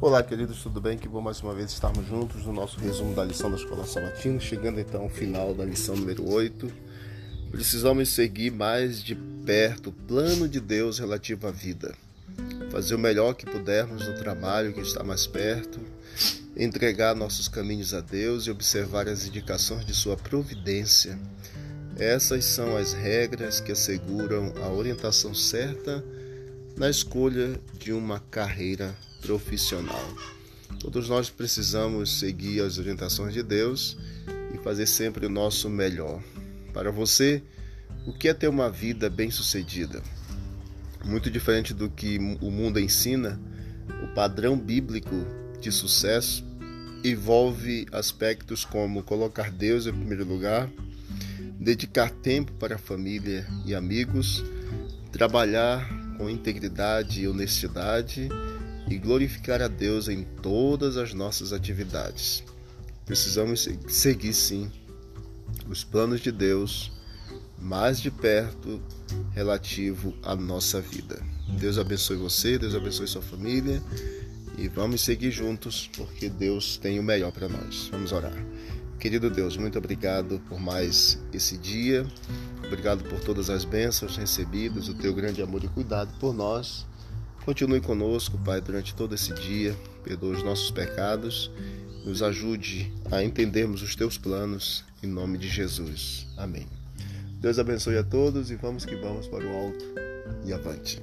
Olá, queridos, tudo bem? Que bom mais uma vez estarmos juntos no nosso resumo da lição da Escola Sabatina, chegando então ao final da lição número 8. Precisamos seguir mais de perto o plano de Deus relativo à vida, fazer o melhor que pudermos no trabalho que está mais perto, entregar nossos caminhos a Deus e observar as indicações de Sua providência. Essas são as regras que asseguram a orientação certa na escolha de uma carreira profissional. Todos nós precisamos seguir as orientações de Deus e fazer sempre o nosso melhor. Para você, o que é ter uma vida bem-sucedida? Muito diferente do que o mundo ensina, o padrão bíblico de sucesso envolve aspectos como colocar Deus em primeiro lugar, dedicar tempo para a família e amigos, trabalhar com integridade e honestidade e glorificar a Deus em todas as nossas atividades. Precisamos seguir sim os planos de Deus mais de perto relativo à nossa vida. Deus abençoe você, Deus abençoe sua família e vamos seguir juntos porque Deus tem o melhor para nós. Vamos orar. Querido Deus, muito obrigado por mais esse dia. Obrigado por todas as bênçãos recebidas, o teu grande amor e cuidado por nós. Continue conosco, Pai, durante todo esse dia. Perdoa os nossos pecados. Nos ajude a entendermos os teus planos. Em nome de Jesus. Amém. Deus abençoe a todos e vamos que vamos para o alto e avante.